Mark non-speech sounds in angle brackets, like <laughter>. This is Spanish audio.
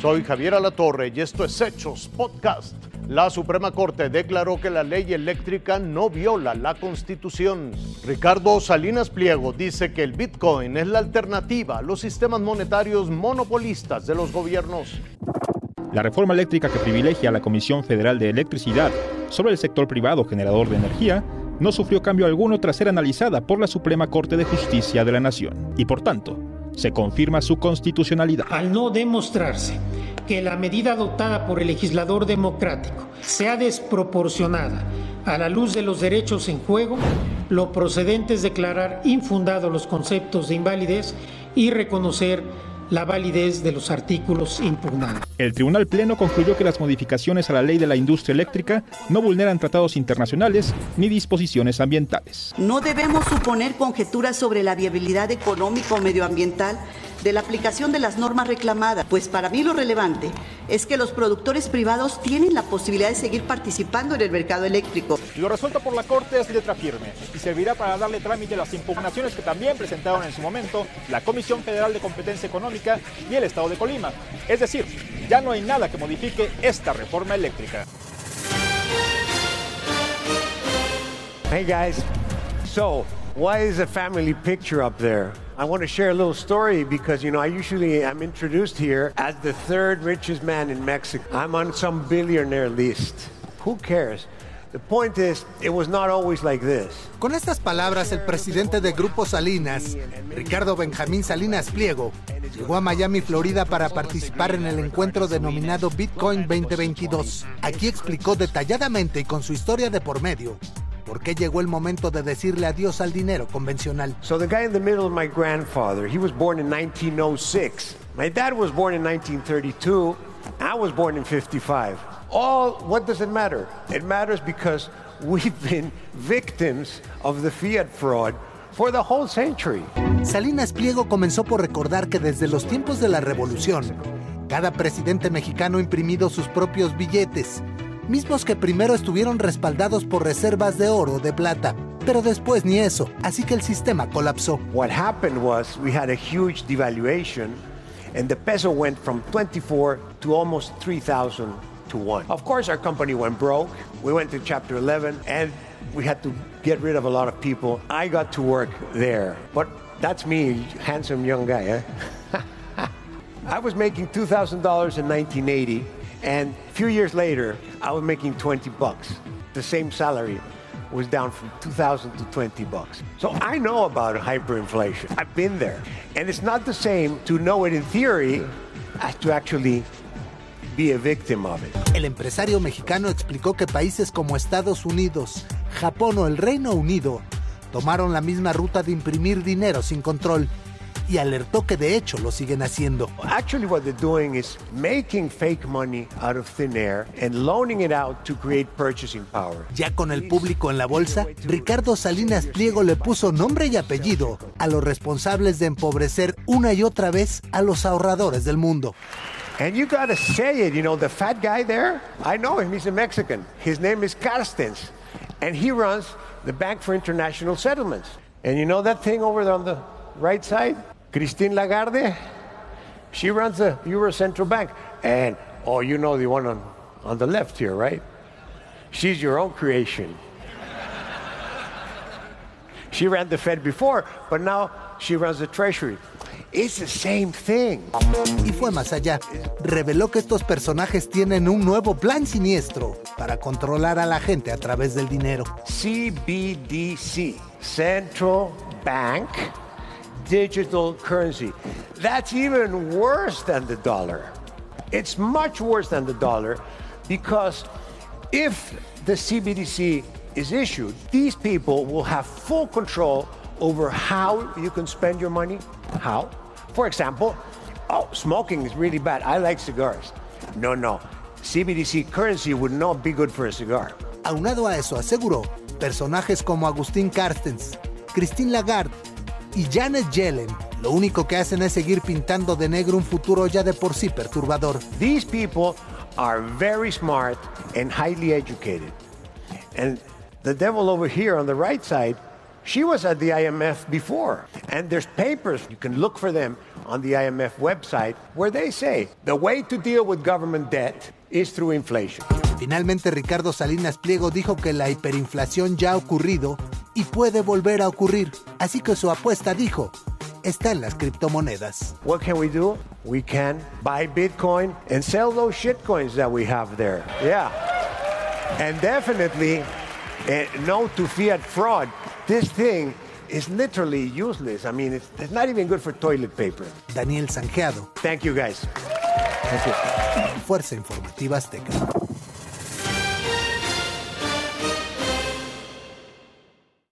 Soy Javier Alatorre y esto es Hechos Podcast. La Suprema Corte declaró que la ley eléctrica no viola la Constitución. Ricardo Salinas Pliego dice que el Bitcoin es la alternativa a los sistemas monetarios monopolistas de los gobiernos. La reforma eléctrica que privilegia a la Comisión Federal de Electricidad sobre el sector privado generador de energía no sufrió cambio alguno tras ser analizada por la Suprema Corte de Justicia de la Nación y por tanto se confirma su constitucionalidad. Al no demostrarse que la medida adoptada por el legislador democrático sea desproporcionada a la luz de los derechos en juego, lo procedente es declarar infundados los conceptos de invalidez y reconocer la validez de los artículos impugnados. El Tribunal Pleno concluyó que las modificaciones a la ley de la industria eléctrica no vulneran tratados internacionales ni disposiciones ambientales. No debemos suponer conjeturas sobre la viabilidad económica o medioambiental de la aplicación de las normas reclamadas, pues para mí lo relevante es que los productores privados tienen la posibilidad de seguir participando en el mercado eléctrico. Lo resuelto por la Corte es letra firme y servirá para darle trámite a las impugnaciones que también presentaron en su momento la Comisión Federal de Competencia Económica y el Estado de Colima. Es decir, ya no hay nada que modifique esta reforma eléctrica. Hey guys, so why is a family picture up there? I want to share a little story because, you know, I usually am introduced here as the third richest man in Mexico. I'm on some billionaire list. Who cares? The point is, it was not always like this. Con estas palabras, el presidente de Grupo Salinas, Ricardo Benjamín Salinas Pliego, llegó a Miami, Florida para participar en el encuentro denominado Bitcoin 2022. Aquí explicó detalladamente y con su historia de por medio ¿Por qué llegó el momento de decirle adiós al dinero convencional? So the guy in the middle is my grandfather. He was born in 1906. My dad was born in 1932. I was born in 55. All, what does it matter? It matters because we've been victims of the fiat fraud for the whole century. Salinas Pliego comenzó por recordar que desde los tiempos de la revolución, cada presidente mexicano imprimido sus propios billetes mismos que primero estuvieron respaldados por reservas de oro de plata, pero después ni eso, así que el sistema colapsó. What happened was we had a huge devaluation and the peso went from 24 to almost 3000 to 1. Of course our company went broke. We went to chapter 11 and we had to get rid of a lot of people. I got to work there. But that's me, handsome young guy, eh? <laughs> I was making $2,000 in 1980 and a few years later, I was making 20 bucks. The same salary was down from 2000 to 20 bucks. So I know about hyperinflation. I've been there. And it's not the same to know it in theory as to actually be a victim of it. El empresario mexicano explicó que países como Estados Unidos, Japón o el Reino Unido tomaron la misma ruta de imprimir dinero sin control y alertó que de hecho lo siguen haciendo. Actually what they're doing is making fake money out of thin air and loaning it out to create purchasing power. Ya con el público en la bolsa, Ricardo Salinas Pliego le puso nombre y apellido a los responsables de empobrecer una y otra vez a los ahorradores del mundo. And you gotta say it, you know, the fat guy there, I know him, he's a Mexican. His name is Carstens, and he runs the Bank for International Settlements. And you know that thing over on the right side? Christine Lagarde, she runs the Euro Central Bank. And, oh, you know the one on, on the left here, right? She's your own creation. <laughs> she ran the Fed before, but now she runs the Treasury. It's the same thing. Y fue más allá. Reveló que estos personajes tienen un nuevo plan siniestro para controlar a la gente a través del dinero. CBDC, Central Bank digital currency. That's even worse than the dollar. It's much worse than the dollar because if the CBDC is issued, these people will have full control over how you can spend your money. How? For example, oh, smoking is really bad. I like cigars. No, no. CBDC currency would not be good for a cigar. Aunado a eso, aseguró, personajes como Agustín Carstens, Christine Lagarde, y Janet Yellen lo único que hacen es seguir pintando de negro un futuro ya de por sí perturbador. These people are very smart and highly educated. And the devil over here on the right side She was at the IMF before, and there's papers, you can look for them on the IMF website, where they say the way to deal with government debt is through inflation. Finalmente, Ricardo Salinas Pliego dijo que la hiperinflación ya ha ocurrido y puede volver a ocurrir. Así que su apuesta, dijo, está en las criptomonedas. What can we do? We can buy Bitcoin and sell those shitcoins that we have there. Yeah. And definitely, uh, no to fiat fraud. This thing is literally useless. I mean, it's, it's not even good for toilet paper. Daniel Sanjeado. Thank you, guys. Fuerza Informativa Azteca.